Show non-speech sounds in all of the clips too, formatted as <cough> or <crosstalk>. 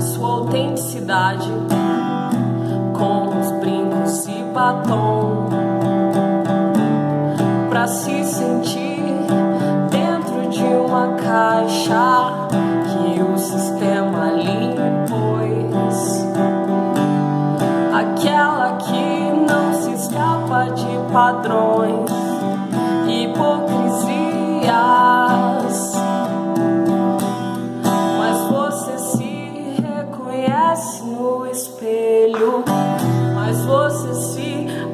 sua autenticidade com os brincos e batom. Para se sentir dentro de uma caixa que o sistema lhe impôs. Aquela que não se escapa de padrões.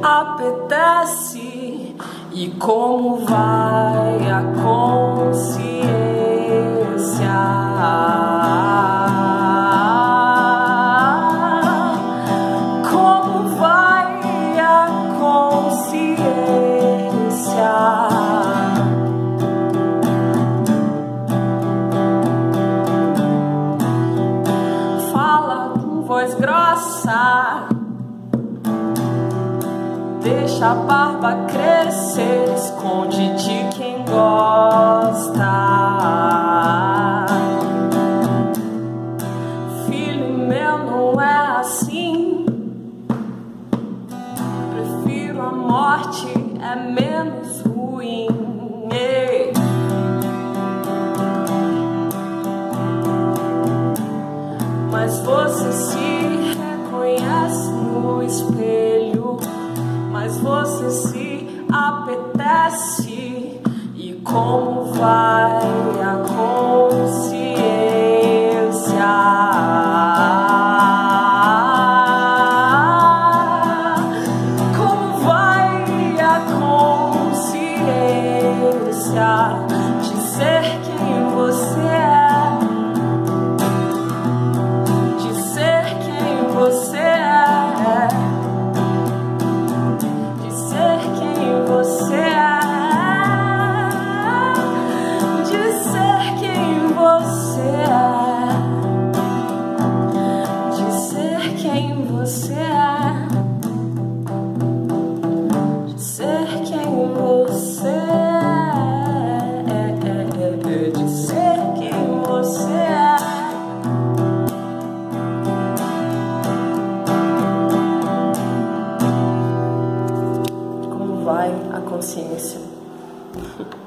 Apetece. E como vai a consciência? Como vai a consciência? Fala com voz grossa. Deixa a barba crescer, esconde de quem gosta. Filho meu, não é assim. Prefiro a morte, é menos ruim. Mas você mas você se apetece e como vai a consciência? Consciência? vai a consciência. <laughs>